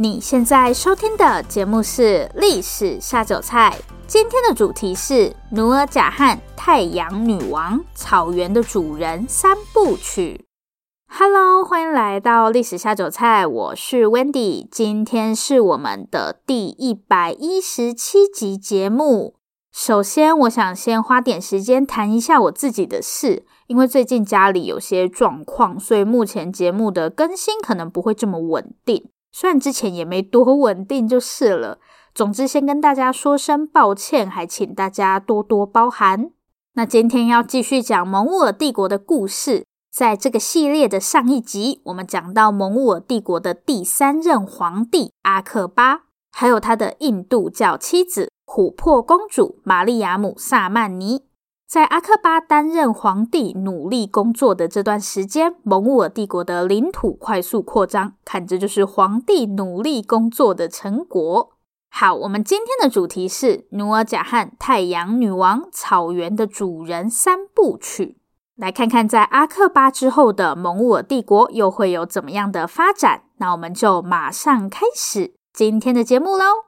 你现在收听的节目是《历史下酒菜》。今天的主题是努尔贾汗、太阳女王、草原的主人三部曲。Hello，欢迎来到历史下酒菜，我是 Wendy。今天是我们的第一百一十七集节目。首先，我想先花点时间谈一下我自己的事，因为最近家里有些状况，所以目前节目的更新可能不会这么稳定。虽然之前也没多稳定，就是了。总之，先跟大家说声抱歉，还请大家多多包涵。那今天要继续讲蒙兀尔帝国的故事。在这个系列的上一集，我们讲到蒙兀尔帝国的第三任皇帝阿克巴，还有他的印度教妻子琥珀公主玛丽亚姆·萨曼尼。在阿克巴担任皇帝、努力工作的这段时间，蒙古尔帝国的领土快速扩张，看这就是皇帝努力工作的成果。好，我们今天的主题是努尔贾汉、太阳女王、草原的主人三部曲。来看看在阿克巴之后的蒙古尔帝国又会有怎么样的发展？那我们就马上开始今天的节目喽。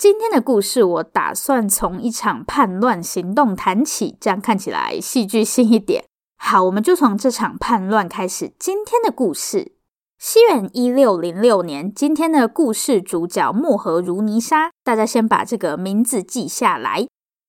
今天的故事我打算从一场叛乱行动谈起，这样看起来戏剧性一点。好，我们就从这场叛乱开始今天的故事。西元一六零六年，今天的故事主角莫荷如尼莎，大家先把这个名字记下来。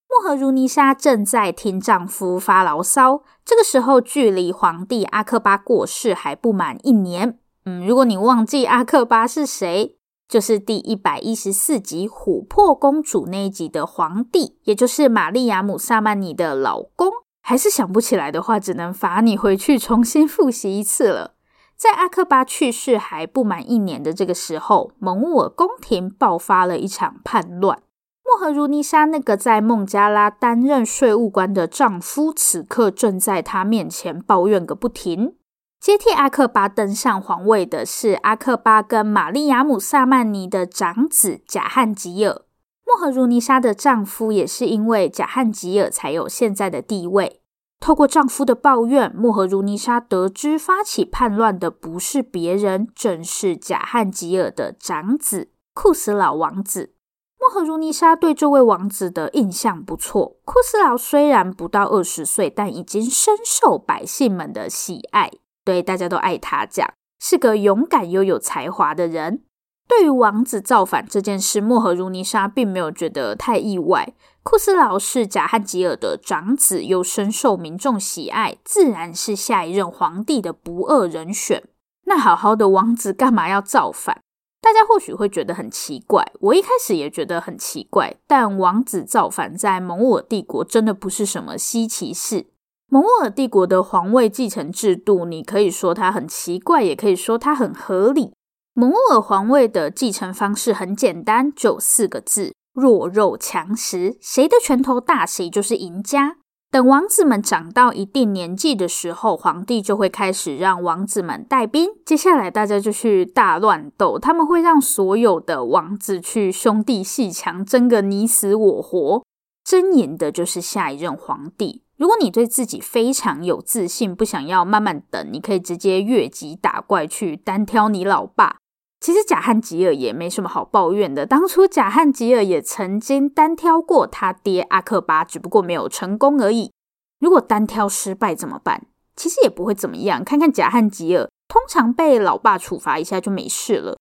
莫荷如尼莎正在听丈夫发牢骚。这个时候，距离皇帝阿克巴过世还不满一年。嗯，如果你忘记阿克巴是谁，就是第一百一十四集琥珀公主那一集的皇帝，也就是玛丽亚姆·萨曼尼的老公。还是想不起来的话，只能罚你回去重新复习一次了。在阿克巴去世还不满一年的这个时候，蒙兀尔宫廷爆发了一场叛乱。莫荷如尼莎那个在孟加拉担任税务官的丈夫，此刻正在他面前抱怨个不停。接替阿克巴登上皇位的是阿克巴跟玛丽亚姆·萨曼尼的长子贾汉吉尔。莫荷如尼莎的丈夫也是因为贾汉吉尔才有现在的地位。透过丈夫的抱怨，莫荷如尼莎得知发起叛乱的不是别人，正是贾汉吉尔的长子库斯老王子。莫荷如尼莎对这位王子的印象不错。库斯劳虽然不到二十岁，但已经深受百姓们的喜爱，对大家都爱他，讲是个勇敢又有才华的人。对于王子造反这件事，莫和如尼莎并没有觉得太意外。库斯劳是贾汉吉尔的长子，又深受民众喜爱，自然是下一任皇帝的不二人选。那好好的王子干嘛要造反？大家或许会觉得很奇怪，我一开始也觉得很奇怪。但王子造反在蒙兀尔帝国真的不是什么稀奇事。蒙兀尔帝国的皇位继承制度，你可以说它很奇怪，也可以说它很合理。蒙兀尔皇位的继承方式很简单，就四个字。弱肉强食，谁的拳头大，谁就是赢家。等王子们长到一定年纪的时候，皇帝就会开始让王子们带兵。接下来大家就去大乱斗，他们会让所有的王子去兄弟鬩墙，争个你死我活，争赢的就是下一任皇帝。如果你对自己非常有自信，不想要慢慢等，你可以直接越级打怪去单挑你老爸。其实贾汉吉尔也没什么好抱怨的。当初贾汉吉尔也曾经单挑过他爹阿克巴，只不过没有成功而已。如果单挑失败怎么办？其实也不会怎么样。看看贾汉吉尔，通常被老爸处罚一下就没事了。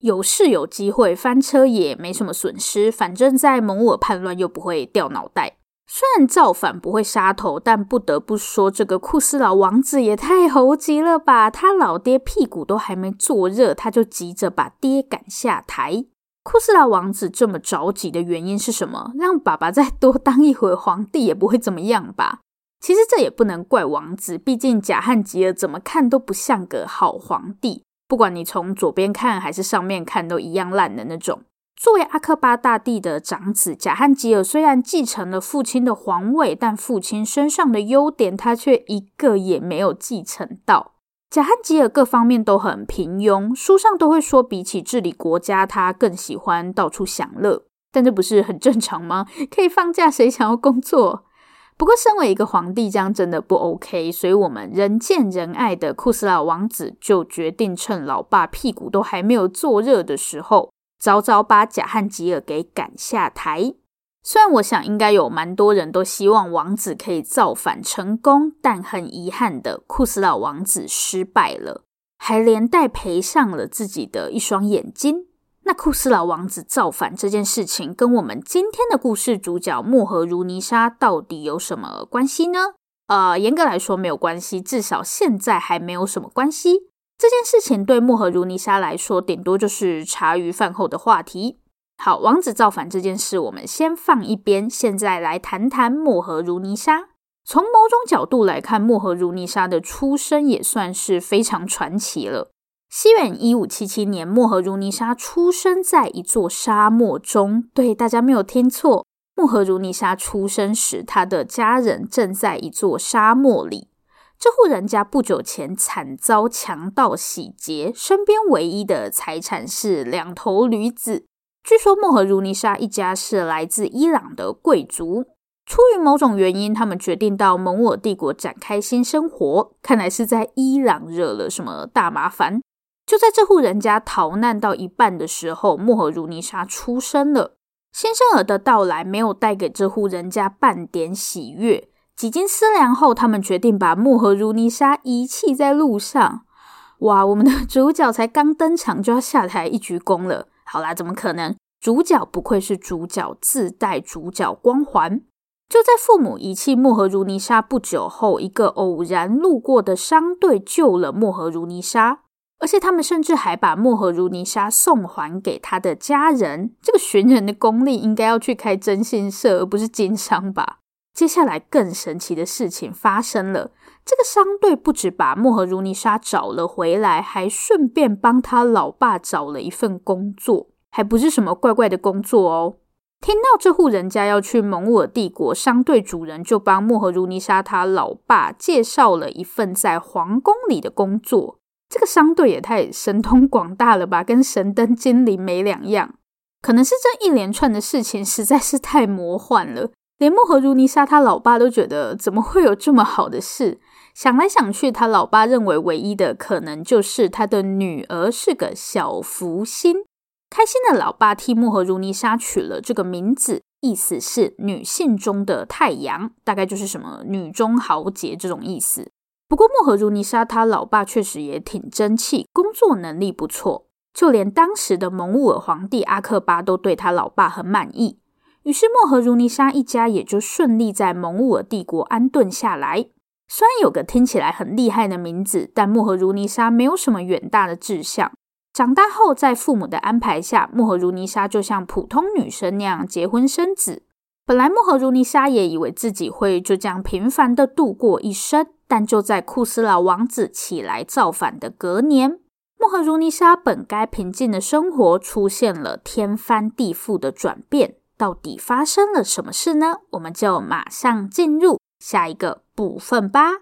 有事有机会翻车也没什么损失，反正在蒙兀叛乱又不会掉脑袋。虽然造反不会杀头，但不得不说，这个库斯老王子也太猴急了吧！他老爹屁股都还没坐热，他就急着把爹赶下台。库斯拉王子这么着急的原因是什么？让爸爸再多当一会儿皇帝也不会怎么样吧？其实这也不能怪王子，毕竟贾汉吉尔怎么看都不像个好皇帝，不管你从左边看还是上面看，都一样烂的那种。作为阿克巴大帝的长子，贾汉吉尔虽然继承了父亲的皇位，但父亲身上的优点他却一个也没有继承到。贾汉吉尔各方面都很平庸，书上都会说，比起治理国家，他更喜欢到处享乐。但这不是很正常吗？可以放假，谁想要工作？不过，身为一个皇帝，这样真的不 OK。所以，我们人见人爱的库斯拉王子就决定趁老爸屁股都还没有坐热的时候，早早把贾汉吉尔给赶下台。虽然我想应该有蛮多人都希望王子可以造反成功，但很遗憾的，库斯拉王子失败了，还连带赔上了自己的一双眼睛。那库斯老王子造反这件事情，跟我们今天的故事主角莫和如尼莎到底有什么关系呢？呃，严格来说没有关系，至少现在还没有什么关系。这件事情对莫和如尼莎来说，顶多就是茶余饭后的话题。好，王子造反这件事，我们先放一边。现在来谈谈莫和如尼莎。从某种角度来看，莫和如尼莎的出生也算是非常传奇了。西元一五七七年，莫荷如尼莎出生在一座沙漠中。对，大家没有听错，莫荷如尼莎出生时，她的家人正在一座沙漠里。这户人家不久前惨遭强盗洗劫，身边唯一的财产是两头驴子。据说莫荷如尼莎一家是来自伊朗的贵族，出于某种原因，他们决定到蒙古帝国展开新生活。看来是在伊朗惹了什么大麻烦。就在这户人家逃难到一半的时候，莫荷如尼莎出生了。新生儿的到来没有带给这户人家半点喜悦。几经思量后，他们决定把莫荷如尼莎遗弃在路上。哇，我们的主角才刚登场就要下台一鞠躬了。好啦，怎么可能？主角不愧是主角，自带主角光环。就在父母遗弃莫荷如尼莎不久后，一个偶然路过的商队救了莫荷如尼莎，而且他们甚至还把莫和如尼莎送还给他的家人。这个寻人的功力应该要去开征信社，而不是经商吧？接下来更神奇的事情发生了，这个商队不止把莫和如尼莎找了回来，还顺便帮他老爸找了一份工作，还不是什么怪怪的工作哦。听到这户人家要去蒙兀帝国，商队主人就帮莫和如尼莎他老爸介绍了一份在皇宫里的工作。这个商队也太神通广大了吧，跟神灯精灵没两样。可能是这一连串的事情实在是太魔幻了。连莫荷如尼莎他老爸都觉得怎么会有这么好的事？想来想去，他老爸认为唯一的可能就是他的女儿是个小福星。开心的老爸替莫荷如尼莎取了这个名字，意思是女性中的太阳，大概就是什么女中豪杰这种意思。不过莫和如尼莎他老爸确实也挺争气，工作能力不错，就连当时的蒙兀尔皇帝阿克巴都对他老爸很满意。于是莫和如尼莎一家也就顺利在蒙兀尔帝国安顿下来。虽然有个听起来很厉害的名字，但莫和如尼莎没有什么远大的志向。长大后，在父母的安排下，莫和如尼莎就像普通女生那样结婚生子。本来莫和如尼莎也以为自己会就这样平凡的度过一生，但就在库斯拉王子起来造反的隔年，莫荷如尼莎本该平静的生活出现了天翻地覆的转变。到底发生了什么事呢？我们就马上进入下一个部分吧。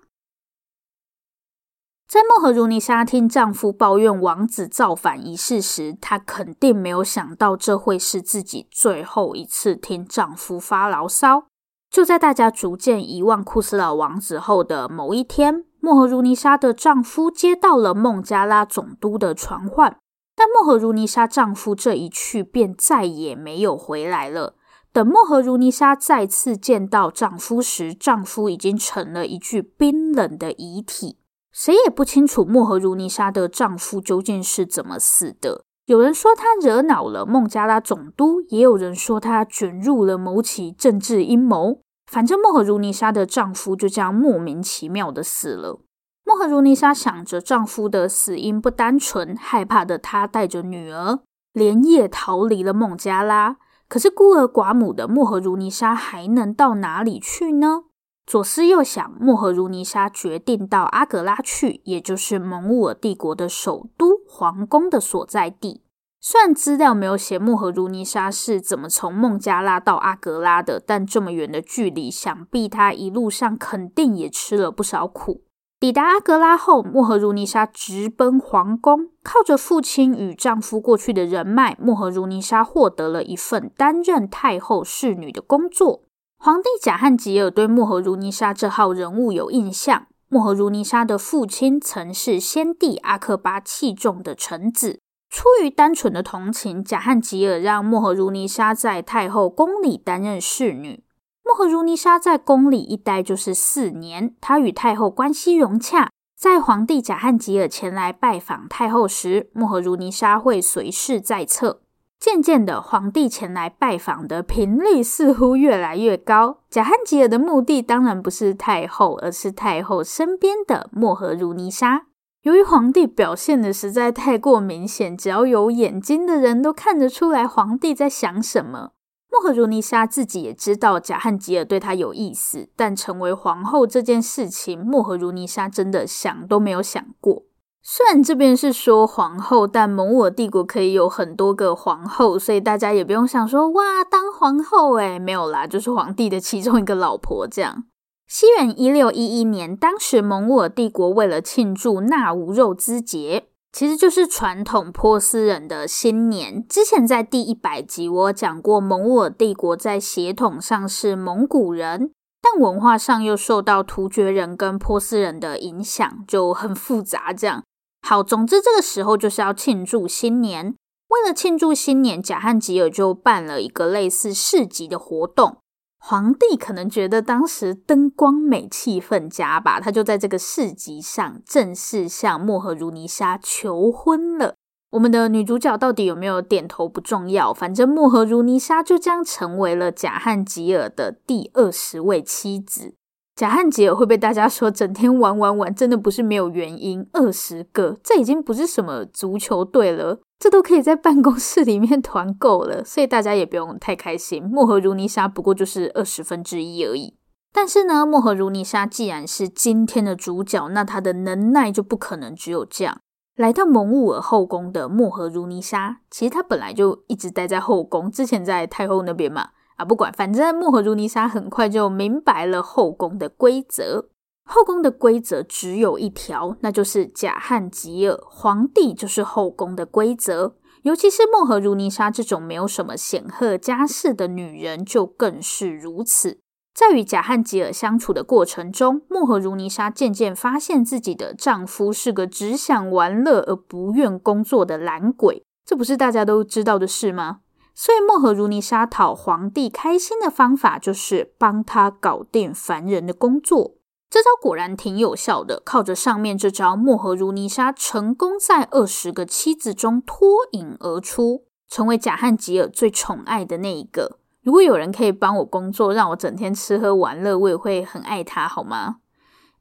在莫荷如尼莎听丈夫抱怨王子造反一事时，她肯定没有想到这会是自己最后一次听丈夫发牢骚。就在大家逐渐遗忘库斯老王子后的某一天，莫荷如尼莎的丈夫接到了孟加拉总督的传唤。但莫荷如尼莎丈夫这一去便再也没有回来了。等莫荷如尼莎再次见到丈夫时，丈夫已经成了一具冰冷的遗体。谁也不清楚莫荷如尼莎的丈夫究竟是怎么死的。有人说他惹恼了孟加拉总督，也有人说他卷入了某起政治阴谋。反正莫荷如尼莎的丈夫就这样莫名其妙的死了。莫荷如尼莎想着丈夫的死因不单纯，害怕的她带着女儿连夜逃离了孟加拉。可是孤儿寡母的莫荷如尼莎还能到哪里去呢？左思右想，莫荷如尼莎决定到阿格拉去，也就是蒙兀尔帝国的首都皇宫的所在地。虽然资料没有写莫荷如尼莎是怎么从孟加拉到阿格拉的，但这么远的距离，想必她一路上肯定也吃了不少苦。抵达阿格拉后，莫荷如尼莎直奔皇宫，靠着父亲与丈夫过去的人脉，莫荷如尼莎获得了一份担任太后侍女的工作。皇帝贾汉吉尔对莫和如尼莎这号人物有印象。莫和如尼莎的父亲曾是先帝阿克巴器重的臣子。出于单纯的同情，贾汉吉尔让莫和如尼莎在太后宫里担任侍女。莫和如尼莎在宫里一待就是四年，她与太后关系融洽。在皇帝贾汉吉尔前来拜访太后时，莫和如尼莎会随侍在侧。渐渐的，皇帝前来拜访的频率似乎越来越高。贾汉吉尔的目的当然不是太后，而是太后身边的莫和如尼莎。由于皇帝表现的实在太过明显，只要有眼睛的人都看得出来皇帝在想什么。莫和如尼莎自己也知道贾汉吉尔对她有意思，但成为皇后这件事情，莫和如尼莎真的想都没有想过。虽然这边是说皇后，但蒙兀尔帝国可以有很多个皇后，所以大家也不用想说哇，当皇后诶，没有啦，就是皇帝的其中一个老婆这样。西元一六一一年，当时蒙兀尔帝国为了庆祝纳吾肉孜节，其实就是传统波斯人的新年。之前在第一百集我讲过，蒙兀尔帝国在血统上是蒙古人，但文化上又受到突厥人跟波斯人的影响，就很复杂。这样好，总之这个时候就是要庆祝新年。为了庆祝新年，贾汉吉尔就办了一个类似市集的活动。皇帝可能觉得当时灯光美、气氛佳吧，他就在这个市集上正式向莫荷如尼莎求婚了。我们的女主角到底有没有点头不重要，反正莫和如尼莎就这样成为了贾汉吉尔的第二十位妻子。贾汉吉尔会被大家说整天玩玩玩，真的不是没有原因。二十个，这已经不是什么足球队了。这都可以在办公室里面团购了，所以大家也不用太开心。莫和如尼莎不过就是二十分之一而已。但是呢，莫和如尼莎既然是今天的主角，那她的能耐就不可能只有这样。来到蒙兀尔后宫的莫荷如尼莎，其实她本来就一直待在后宫，之前在太后那边嘛。啊，不管，反正莫荷如尼莎很快就明白了后宫的规则。后宫的规则只有一条，那就是假汉吉尔，皇帝就是后宫的规则。尤其是莫荷如尼莎这种没有什么显赫家世的女人，就更是如此。在与贾汉吉尔相处的过程中，莫荷如尼莎渐渐发现自己的丈夫是个只想玩乐而不愿工作的懒鬼，这不是大家都知道的事吗？所以莫荷如尼莎讨皇帝开心的方法，就是帮他搞定烦人的工作。这招果然挺有效的，靠着上面这招，莫荷如尼莎成功在二十个妻子中脱颖而出，成为贾汉吉尔最宠爱的那一个。如果有人可以帮我工作，让我整天吃喝玩乐，我也会很爱他，好吗？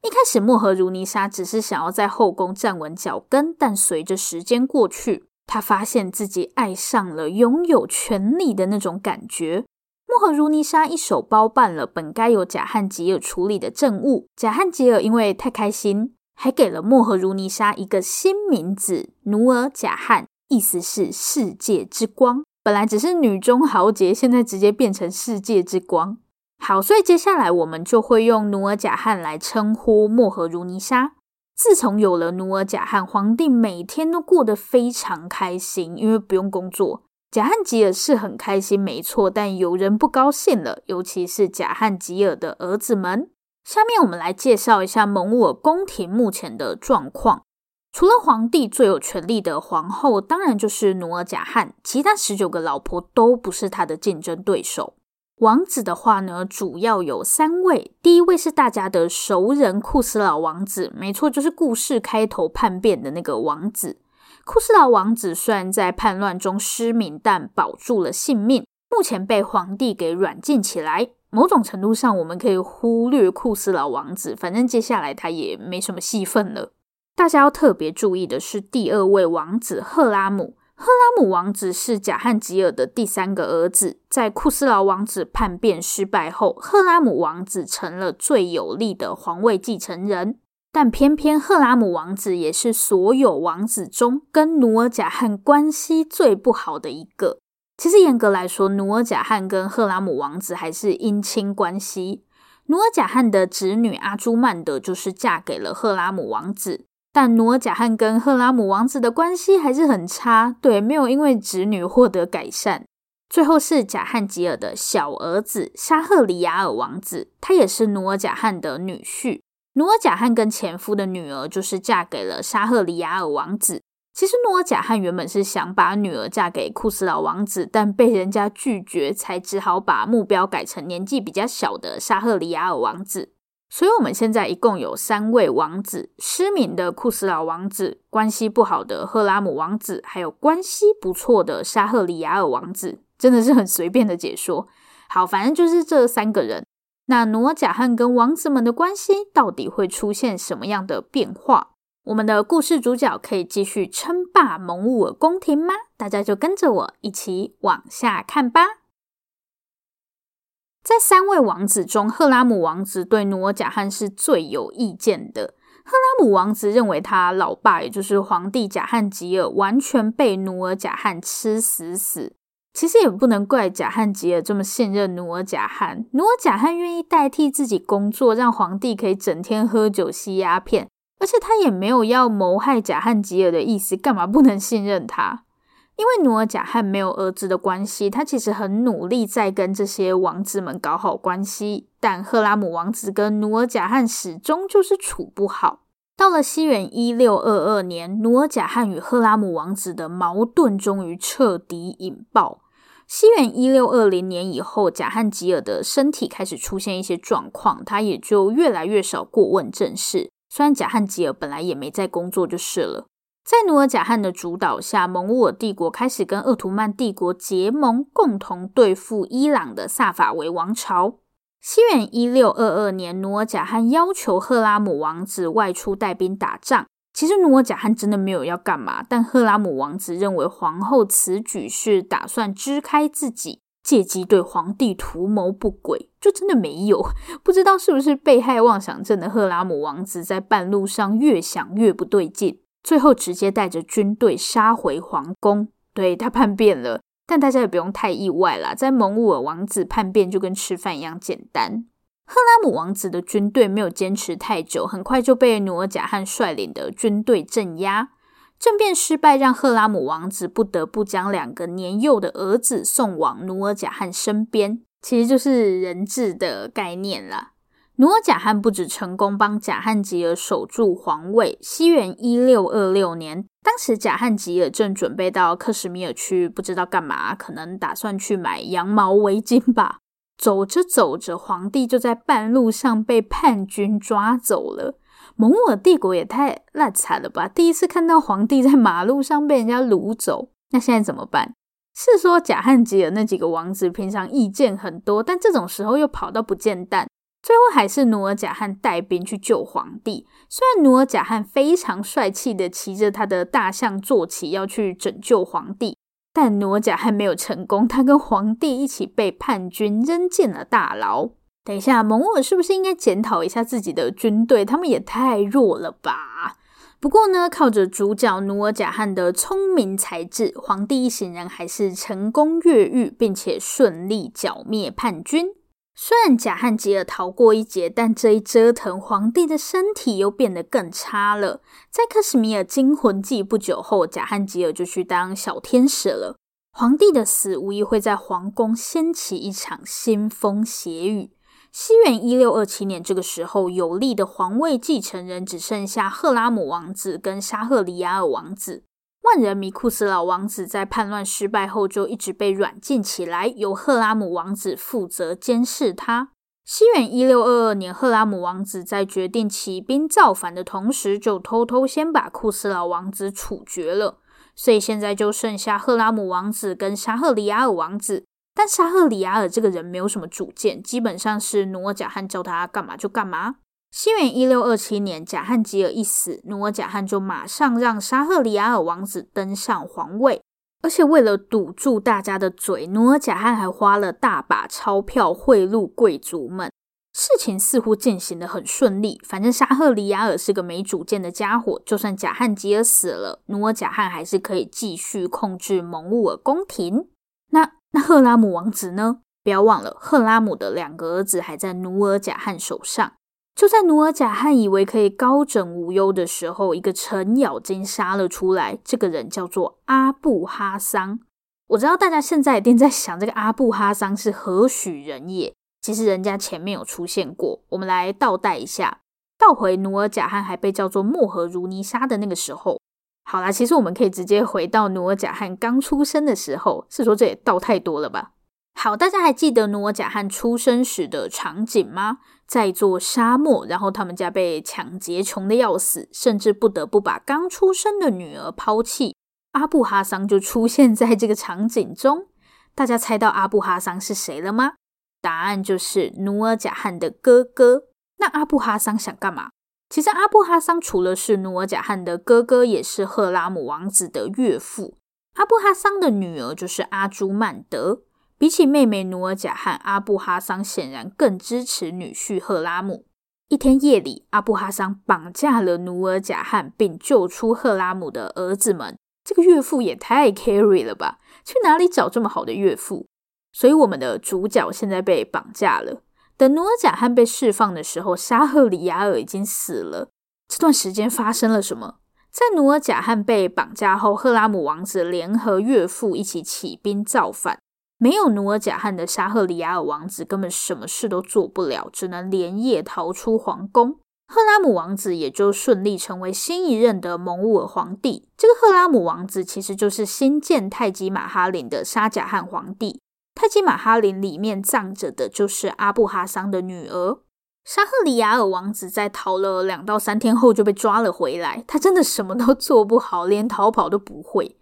一开始莫和如尼莎只是想要在后宫站稳脚跟，但随着时间过去，她发现自己爱上了拥有权力的那种感觉。莫和如尼莎一手包办了本该由贾汉吉尔处理的政务。贾汉吉尔因为太开心，还给了莫和如尼莎一个新名字——努尔贾汉，意思是世界之光。本来只是女中豪杰，现在直接变成世界之光。好，所以接下来我们就会用努尔贾汗来称呼莫荷如尼莎。自从有了努尔贾汗，皇帝每天都过得非常开心，因为不用工作。贾汉吉尔是很开心，没错，但有人不高兴了，尤其是贾汉吉尔的儿子们。下面我们来介绍一下蒙兀尔宫廷目前的状况。除了皇帝最有权力的皇后，当然就是努尔贾汗，其他十九个老婆都不是他的竞争对手。王子的话呢，主要有三位，第一位是大家的熟人库斯老王子，没错，就是故事开头叛变的那个王子。库斯老王子虽然在叛乱中失明，但保住了性命。目前被皇帝给软禁起来。某种程度上，我们可以忽略库斯老王子，反正接下来他也没什么戏份了。大家要特别注意的是，第二位王子赫拉姆。赫拉姆王子是贾汉吉尔的第三个儿子，在库斯劳王子叛变失败后，赫拉姆王子成了最有力的皇位继承人。但偏偏赫拉姆王子也是所有王子中跟努尔贾汉关系最不好的一个。其实严格来说，努尔贾汉跟赫拉姆王子还是姻亲关系。努尔贾汉的侄女阿朱曼德就是嫁给了赫拉姆王子。但努尔贾汉跟赫拉姆王子的关系还是很差，对，没有因为侄女获得改善。最后是贾汉吉尔的小儿子沙赫里亚尔王子，他也是努尔贾汉的女婿。努尔贾汉跟前夫的女儿就是嫁给了沙赫里亚尔王子。其实努尔贾汉原本是想把女儿嫁给库斯老王子，但被人家拒绝，才只好把目标改成年纪比较小的沙赫里亚尔王子。所以，我们现在一共有三位王子：失明的库斯老王子，关系不好的赫拉姆王子，还有关系不错的沙赫里亚尔王子。真的是很随便的解说。好，反正就是这三个人。那努尔贾汉跟王子们的关系到底会出现什么样的变化？我们的故事主角可以继续称霸蒙兀尔宫廷吗？大家就跟着我一起往下看吧。在三位王子中，赫拉姆王子对努尔贾汉是最有意见的。赫拉姆王子认为他老爸，也就是皇帝贾汉吉尔，完全被努尔贾汉吃死死。其实也不能怪贾汉吉尔这么信任努尔贾汉。努尔贾汉愿意代替自己工作，让皇帝可以整天喝酒吸鸦片，而且他也没有要谋害贾汉吉尔的意思，干嘛不能信任他？因为努尔贾汉没有儿子的关系，他其实很努力在跟这些王子们搞好关系，但赫拉姆王子跟努尔贾汉始终就是处不好。到了西元一六二二年，努尔贾汉与赫拉姆王子的矛盾终于彻底引爆。西元一六二零年以后，贾汉吉尔的身体开始出现一些状况，他也就越来越少过问政事。虽然贾汉吉尔本来也没在工作就是了。在努尔贾汉的主导下，蒙兀尔帝国开始跟鄂图曼帝国结盟，共同对付伊朗的萨法维王朝。西元一六二二年，努尔贾汉要求赫拉姆王子外出带兵打仗。其实努尔贾汉真的没有要干嘛，但赫拉姆王子认为皇后此举是打算支开自己，借机对皇帝图谋不轨。就真的没有，不知道是不是被害妄想症的赫拉姆王子，在半路上越想越不对劲。最后直接带着军队杀回皇宫，对，他叛变了，但大家也不用太意外啦，在蒙兀尔王子叛变就跟吃饭一样简单。赫拉姆王子的军队没有坚持太久，很快就被努尔贾汗率领的军队镇压。政变失败让赫拉姆王子不得不将两个年幼的儿子送往努尔贾汗身边，其实就是人质的概念啦。努尔贾汉不止成功帮贾汉吉尔守住皇位。西元一六二六年，当时贾汉吉尔正准备到克什米尔去，不知道干嘛，可能打算去买羊毛围巾吧。走着走着，皇帝就在半路上被叛军抓走了。蒙兀尔帝国也太烂惨了吧！第一次看到皇帝在马路上被人家掳走，那现在怎么办？是说贾汉吉尔那几个王子平常意见很多，但这种时候又跑到不见蛋。最后还是努尔贾汉带兵去救皇帝。虽然努尔贾汉非常帅气的骑着他的大象坐骑要去拯救皇帝，但努尔贾汉没有成功，他跟皇帝一起被叛军扔进了大牢。等一下，蒙兀尔是不是应该检讨一下自己的军队？他们也太弱了吧？不过呢，靠着主角努尔贾汉的聪明才智，皇帝一行人还是成功越狱，并且顺利剿灭叛军。虽然贾汉吉尔逃过一劫，但这一折腾，皇帝的身体又变得更差了。在克什米尔惊魂记不久后，贾汉吉尔就去当小天使了。皇帝的死无疑会在皇宫掀起一场腥风血雨。西元一六二七年，这个时候有力的皇位继承人只剩下赫拉姆王子跟沙赫里亚尔王子。万人迷库斯老王子在叛乱失败后就一直被软禁起来，由赫拉姆王子负责监视他。西元一六二二年，赫拉姆王子在决定起兵造反的同时，就偷偷先把库斯老王子处决了。所以现在就剩下赫拉姆王子跟沙赫里亚尔王子。但沙赫里亚尔这个人没有什么主见，基本上是努尔贾汉叫他干嘛就干嘛。西元一六二七年，贾汉吉尔一死，努尔贾汉就马上让沙赫里亚尔王子登上皇位。而且为了堵住大家的嘴，努尔贾汗还花了大把钞票贿赂贵族们。事情似乎进行的很顺利，反正沙赫里亚尔是个没主见的家伙，就算贾汉吉尔死了，努尔贾汗还是可以继续控制蒙兀尔宫廷。那那赫拉姆王子呢？不要忘了，赫拉姆的两个儿子还在努尔贾汗手上。就在努尔贾汗以为可以高枕无忧的时候，一个程咬金杀了出来。这个人叫做阿布哈桑。我知道大家现在一定在想，这个阿布哈桑是何许人也？其实人家前面有出现过。我们来倒带一下，倒回努尔贾汗还被叫做莫荷如尼沙的那个时候。好啦，其实我们可以直接回到努尔贾汗刚出生的时候。是说这也倒太多了吧？好，大家还记得努尔贾汗出生时的场景吗？在一座沙漠，然后他们家被抢劫，穷得要死，甚至不得不把刚出生的女儿抛弃。阿布哈桑就出现在这个场景中。大家猜到阿布哈桑是谁了吗？答案就是努尔贾汗的哥哥。那阿布哈桑想干嘛？其实阿布哈桑除了是努尔贾汗的哥哥，也是赫拉姆王子的岳父。阿布哈桑的女儿就是阿朱曼德。比起妹妹努尔贾汗，阿布哈桑显然更支持女婿赫拉姆。一天夜里，阿布哈桑绑架了努尔贾汗，并救出赫拉姆的儿子们。这个岳父也太 carry 了吧？去哪里找这么好的岳父？所以我们的主角现在被绑架了。等努尔贾汗被释放的时候，沙赫里亚尔已经死了。这段时间发生了什么？在努尔贾汗被绑架后，赫拉姆王子联合岳父一起起兵造反。没有努尔贾汗的沙赫里亚尔王子根本什么事都做不了，只能连夜逃出皇宫。赫拉姆王子也就顺利成为新一任的蒙兀尔皇帝。这个赫拉姆王子其实就是新建泰姬玛哈林的沙贾汗皇帝。泰姬玛哈林里面葬着的就是阿布哈桑的女儿。沙赫里亚尔王子在逃了两到三天后就被抓了回来。他真的什么都做不好，连逃跑都不会。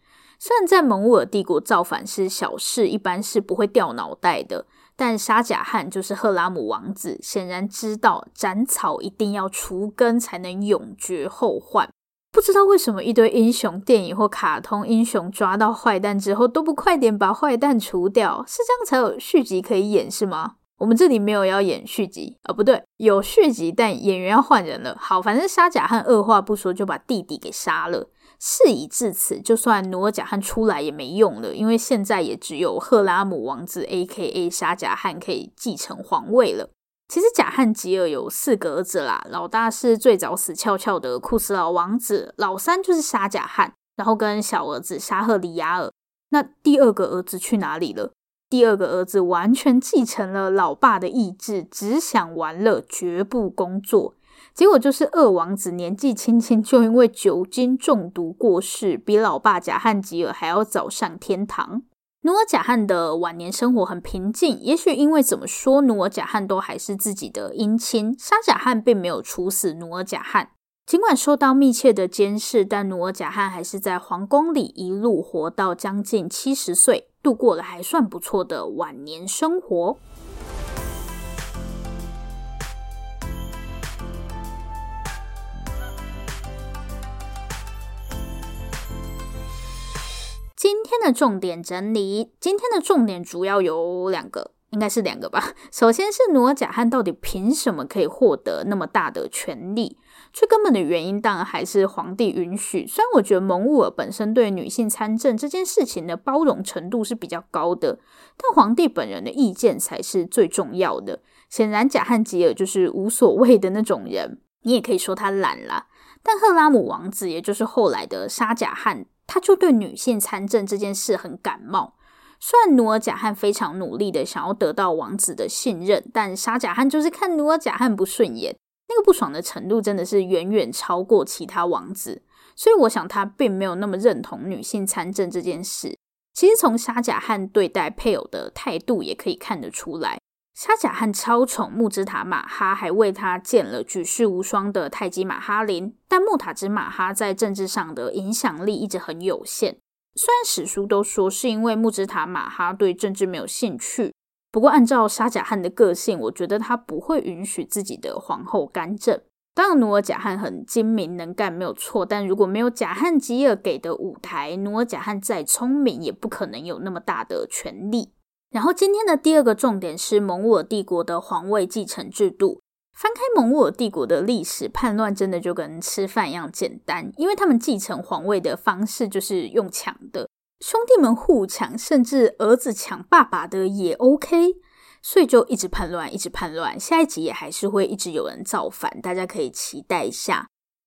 虽然在蒙兀尔帝国造反是小事，一般是不会掉脑袋的，但沙贾汗就是赫拉姆王子，显然知道斩草一定要除根才能永绝后患。不知道为什么一堆英雄电影或卡通英雄抓到坏蛋之后都不快点把坏蛋除掉，是这样才有续集可以演是吗？我们这里没有要演续集啊，不对，有续集，但演员要换人了。好，反正沙贾汗二话不说就把弟弟给杀了。事已至此，就算努尔贾汗出来也没用了，因为现在也只有赫拉姆王子 （A.K.A. 沙贾汗）可以继承皇位了。其实贾汉吉尔有四个儿子啦，老大是最早死翘翘的库斯老王子，老三就是沙贾汗，然后跟小儿子沙赫里亚尔。那第二个儿子去哪里了？第二个儿子完全继承了老爸的意志，只想玩乐，绝不工作。结果就是二王子年纪轻轻就因为酒精中毒过世，比老爸贾汉吉尔还要早上天堂。努尔贾汗的晚年生活很平静，也许因为怎么说，努尔贾汗都还是自己的姻亲。沙贾汗并没有处死努尔贾汗，尽管受到密切的监视，但努尔贾汗还是在皇宫里一路活到将近七十岁，度过了还算不错的晚年生活。今天的重点整理，今天的重点主要有两个，应该是两个吧。首先是努尔贾汗到底凭什么可以获得那么大的权力？最根本的原因当然还是皇帝允许。虽然我觉得蒙兀尔本身对女性参政这件事情的包容程度是比较高的，但皇帝本人的意见才是最重要的。显然贾汉吉尔就是无所谓的那种人，你也可以说他懒啦。但赫拉姆王子，也就是后来的沙贾汗。他就对女性参政这件事很感冒。虽然努尔贾汗非常努力的想要得到王子的信任，但沙贾汗就是看努尔贾汗不顺眼，那个不爽的程度真的是远远超过其他王子。所以我想他并没有那么认同女性参政这件事。其实从沙贾汗对待配偶的态度也可以看得出来。沙贾汗超宠穆兹塔玛哈，还为他建了举世无双的泰姬玛哈陵。但穆塔之马哈在政治上的影响力一直很有限。虽然史书都说是因为穆兹塔玛哈对政治没有兴趣，不过按照沙贾汗的个性，我觉得他不会允许自己的皇后干政。当然，努尔贾汉很精明能干，没有错。但如果没有贾汉吉尔给的舞台，努尔贾汉再聪明，也不可能有那么大的权力。然后，今天的第二个重点是蒙兀尔帝国的皇位继承制度。翻开蒙兀尔帝国的历史，叛乱真的就跟吃饭一样简单，因为他们继承皇位的方式就是用抢的，兄弟们互抢，甚至儿子抢爸爸的也 OK。所以就一直叛乱，一直叛乱。下一集也还是会一直有人造反，大家可以期待一下。